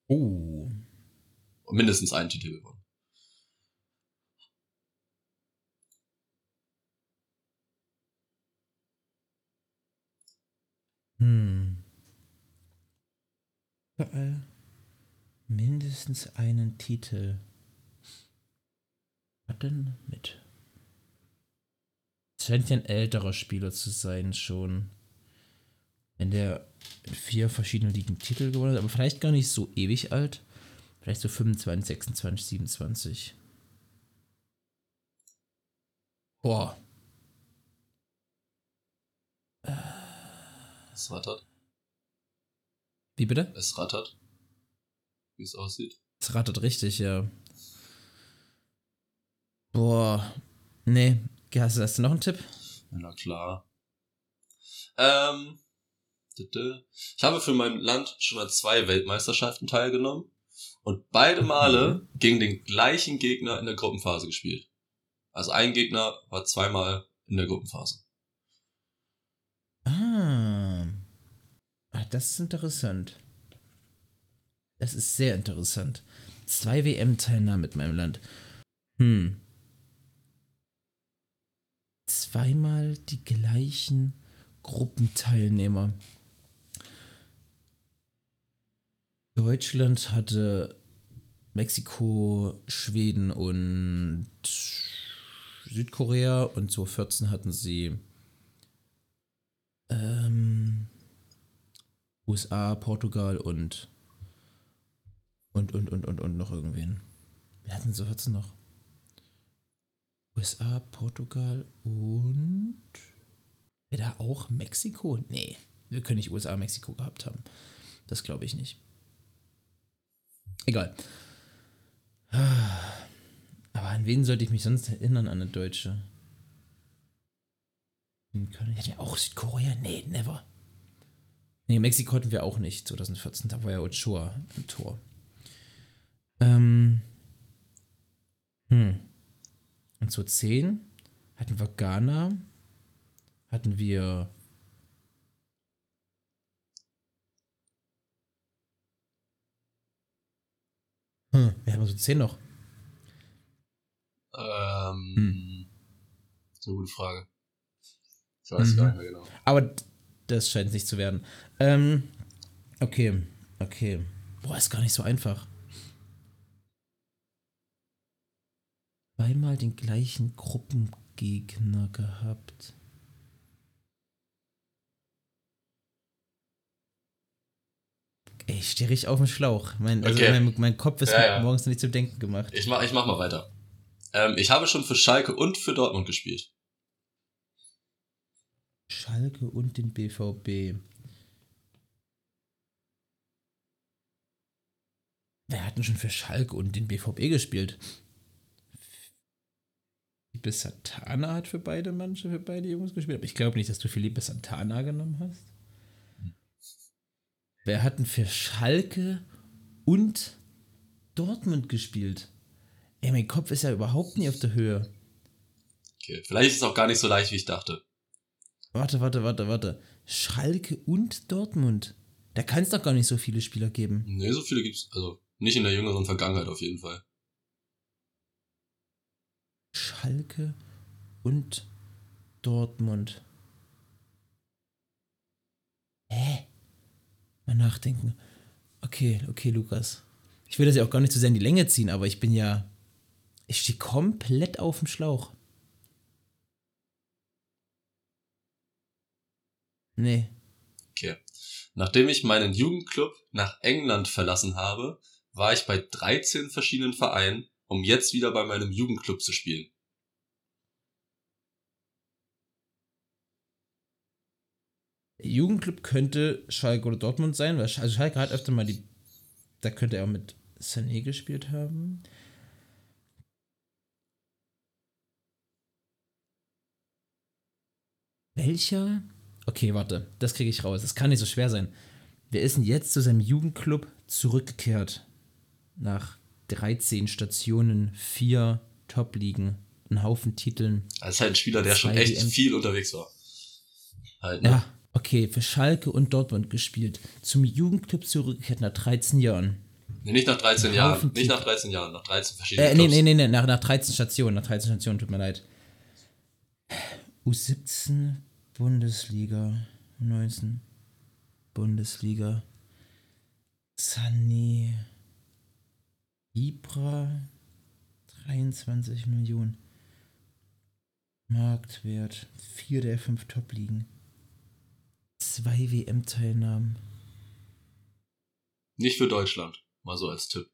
Oh. Mindestens einen Titel gewonnen. Hm. Überall mindestens einen Titel. Was denn mit? Es scheint ja ein älterer Spieler zu sein schon. Wenn der in vier verschiedenen Ligen Titel gewonnen hat, aber vielleicht gar nicht so ewig alt. Vielleicht so 25, 26, 27. Boah. Es rattert. Wie bitte? Es rattert. Wie es aussieht. Es rattert richtig, ja. Boah. Nee. Hast du, hast du noch einen Tipp? Na klar. Ähm, ich habe für mein Land schon an zwei Weltmeisterschaften teilgenommen und beide Male gegen den gleichen Gegner in der Gruppenphase gespielt. Also ein Gegner war zweimal in der Gruppenphase. Ah. Ah. Das ist interessant. Das ist sehr interessant. Zwei WM-Teilnahmen mit meinem Land. Hm. Zweimal die gleichen Gruppenteilnehmer. Deutschland hatte Mexiko, Schweden und Südkorea und 2014 hatten sie USA, Portugal und und und und und und noch irgendwen. Wir hatten so 14 noch. USA, Portugal und wäre da auch Mexiko? Nee, wir können nicht USA, Mexiko gehabt haben. Das glaube ich nicht. Egal. Aber an wen sollte ich mich sonst erinnern an eine Deutsche? Wen können- Hätten wir auch Südkorea? Nee, never. Nee, Mexiko hatten wir auch nicht, 2014. Da war ja Ochoa im Tor. Ähm. Hm. Und zur 10 hatten wir Ghana, hatten wir Hm, wir haben so 10 noch. Ähm, hm. Das ist eine gute Frage. Ich weiß mhm. gar nicht mehr genau. Aber das scheint es nicht zu werden. Ähm, okay, okay. Boah, ist gar nicht so einfach. Zweimal den gleichen Gruppengegner gehabt. Ey, ich stehe richtig auf dem Schlauch. Mein, also Okay. mein, mein Kopf ist Ja, ja. morgens nicht zum Denken gemacht. Ich mach, ich mach mal weiter. Ähm, ich habe schon für Schalke und für Dortmund gespielt. Schalke und den BVB. Wer hat denn schon für Schalke und den BVB gespielt? Philippe Santana hat für beide Mannschaft, für beide Jungs gespielt. Aber ich glaube nicht, dass du Philippe Santana genommen hast. Wer hat denn für Schalke und Dortmund gespielt? Ey, mein Kopf ist ja überhaupt nie auf der Höhe. Okay. Vielleicht ist es auch gar nicht so leicht, wie ich dachte. Warte, warte, warte, warte. Schalke und Dortmund. Da kann es doch gar nicht so viele Spieler geben. Nee, so viele gibt's, also nicht in der jüngeren Vergangenheit auf jeden Fall. Schalke und Dortmund. Hä? Mal nachdenken. Okay, okay, Lukas. Ich will das ja auch gar nicht zu sehr in die Länge ziehen, aber ich bin ja. Ich stehe komplett auf dem Schlauch. Nee. Okay. Nachdem ich meinen Jugendclub nach England verlassen habe, war ich bei 13 verschiedenen Vereinen, um jetzt wieder bei meinem Jugendclub zu spielen. Jugendclub könnte Schalke oder Dortmund sein, weil Sch- also Schalke hat öfter mal die. Da könnte er auch mit Sané gespielt haben. Welcher? Okay, warte, das kriege ich raus. Das kann nicht so schwer sein. Wer ist denn jetzt zu seinem Jugendclub zurückgekehrt? Nach 13 Stationen, vier Top-Ligen, ein Haufen Titeln. Das ist halt ein Spieler, der schon echt viel unterwegs war. Halt, ne? Ja, okay, für Schalke und Dortmund gespielt. Zum Jugendclub zurückgekehrt nach 13 Jahren. Nee, nicht nach 13 Ein Jahren. Haufen Nicht nach Titel. 13 Jahren, nach 13 verschiedenen Äh, nee, Clubs. nee, nee, nee, nach, nach 13 Stationen, nach 13 Stationen, tut mir leid. U17, Bundesliga, 19, Bundesliga, Sunny, Ibra, 23 Millionen, Marktwert, vier der fünf Top-Ligen, zwei WM-Teilnahmen. Nicht für Deutschland. Mal so als Tipp.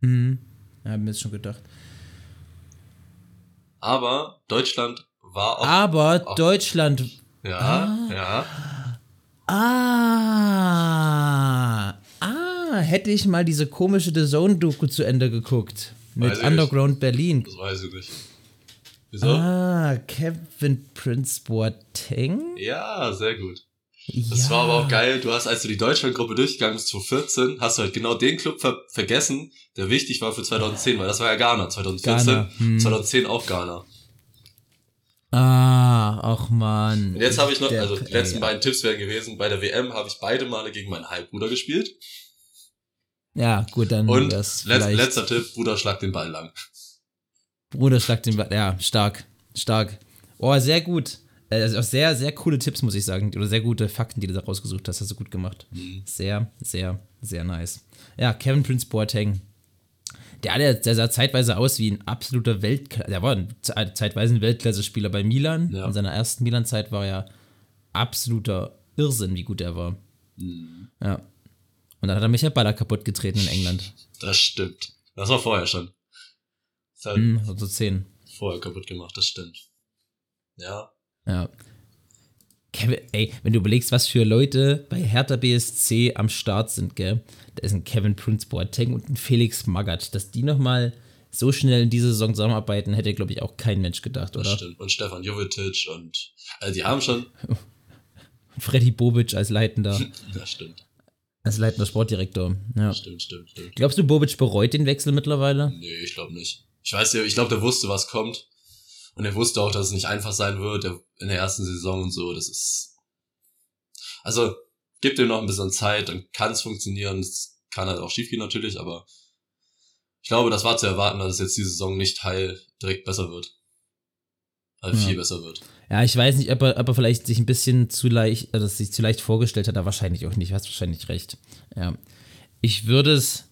Hm, haben wir jetzt schon gedacht. Aber Deutschland war auch. Aber auch- Deutschland ja, Ah. ja. Ah, ah, hätte ich mal diese komische The Zone-Doku zu Ende geguckt. Mit Weiß Underground Berlin. Das weiß ich nicht. Wieso? Ah, Kevin Prince Boateng? Ja, sehr gut. Das ja. war aber auch geil. Du hast, als du die Deutschlandgruppe durchgegangen bist, 2014, hast du halt genau den Club ver vergessen, der wichtig war für 2010, weil das war ja Ghana. 2014, Ghana, hm. 2010 auch Ghana. Ah, ach man. Und jetzt habe ich noch, also die letzten ey, beiden Tipps wären gewesen, bei der WM habe ich beide Male gegen meinen Halbbruder gespielt. Ja, gut, dann Und das letz, letzter Tipp, Bruder, schlag den Ball lang. Bruder schlagt den Ball. Ja, stark. Stark. Oh, sehr gut. Äh, Also sehr, sehr coole Tipps, muss ich sagen. Oder sehr gute Fakten, die du da rausgesucht hast. Hast du gut gemacht. Sehr, sehr, sehr nice. Ja, Kevin Prince Boateng. Der, der, der sah zeitweise aus wie ein absoluter Weltklasse. Der war ein, ze- zeitweise ein Weltklasse-Spieler bei Milan. Ja. In seiner ersten Milan-Zeit war er absoluter Irrsinn, wie gut er war. Ja. Und dann hat er Michael Baller kaputt getreten in England. Das stimmt. Das war vorher schon. Das hat Hm, so 10. vorher kaputt gemacht, das stimmt. Ja. Ja. Kevin, ey, wenn du überlegst, was für Leute bei Hertha BSC am Start sind, gell? Da ist ein Kevin Prince Boateng und ein Felix Magath. Dass die nochmal so schnell in dieser Saison zusammenarbeiten, hätte, glaube ich, auch kein Mensch gedacht, Das oder? stimmt. Und Stefan Jovetic und also die haben schon. Freddy Bobic als leitender, Das stimmt. Als leitender Sportdirektor. Ja. Stimmt, stimmt, stimmt. Glaubst du, Bobic bereut den Wechsel mittlerweile? Nee, ich glaube nicht. Ich weiß ja, ich glaube, der wusste, was kommt. Und er wusste auch, dass es nicht einfach sein wird in der ersten Saison und so. Das ist. Also, gibt ihm noch ein bisschen Zeit, dann kann es funktionieren. Es kann halt auch schiefgehen natürlich, aber ich glaube, das war zu erwarten, dass es jetzt die Saison nicht heil direkt besser wird. Ja. viel besser wird. Ja, ich weiß nicht, ob er, ob er vielleicht sich ein bisschen zu leicht, also sich zu leicht vorgestellt hat, aber wahrscheinlich auch nicht. Du hast wahrscheinlich recht. Ja. Ich würde es,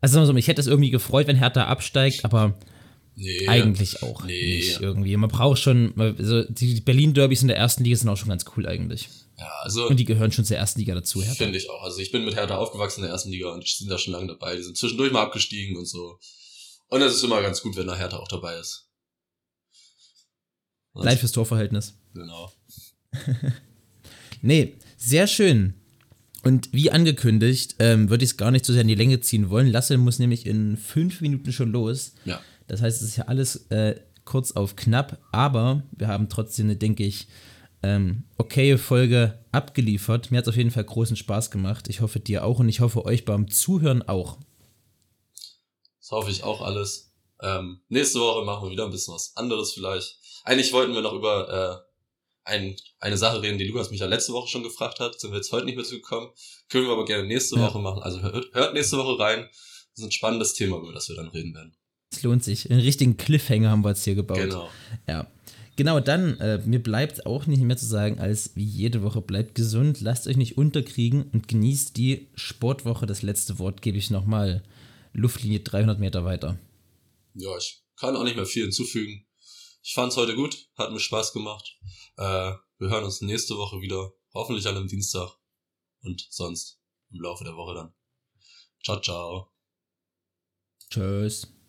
also sagen wir so, ich hätte es irgendwie gefreut, wenn Hertha absteigt, aber Nee. eigentlich auch Nee. nicht irgendwie. Man braucht schon, also die Berlin-Derbys in der ersten Liga sind auch schon ganz cool eigentlich. Ja, also Und die gehören schon zur ersten Liga dazu, Hertha. finde ich auch. Also ich bin mit Hertha aufgewachsen in der ersten Liga und die sind da schon lange dabei. Die sind zwischendurch mal abgestiegen und so. Und es ist immer ganz gut, wenn da Hertha auch dabei ist. Leid fürs Torverhältnis. Genau. Nee, sehr schön. Und wie angekündigt, ähm, würde ich es gar nicht so sehr in die Länge ziehen wollen. Lasse muss nämlich in fünf Minuten schon los. Ja. Das heißt, es ist ja alles äh, kurz auf knapp, aber wir haben trotzdem eine, denke ich, ähm, okaye Folge abgeliefert. Mir hat es auf jeden Fall großen Spaß gemacht. Ich hoffe dir auch und ich hoffe euch beim Zuhören auch. Das hoffe ich auch alles. Ähm, nächste Woche machen wir wieder ein bisschen was anderes vielleicht. Eigentlich wollten wir noch über äh, ein, eine Sache reden, die Lukas mich ja letzte Woche schon gefragt hat. Sind wir jetzt heute nicht mehr zugekommen. Können wir aber gerne nächste Ja. Woche machen. Also hört, hört nächste Woche rein. Das ist ein spannendes Thema, über das wir dann reden werden. Es lohnt sich. Einen richtigen Cliffhanger haben wir jetzt hier gebaut. Genau. Ja. Genau, dann, äh, mir bleibt auch nicht mehr zu sagen, als wie jede Woche, bleibt gesund, lasst euch nicht unterkriegen und genießt die Sportwoche. Das letzte Wort gebe ich nochmal Luftlinie 300 Meter weiter. Ja, ich kann auch nicht mehr viel hinzufügen. Ich fand's heute gut, hat mir Spaß gemacht. Äh, wir hören uns nächste Woche wieder, hoffentlich an einem Dienstag und sonst im Laufe der Woche dann. Ciao, ciao. Tschüss.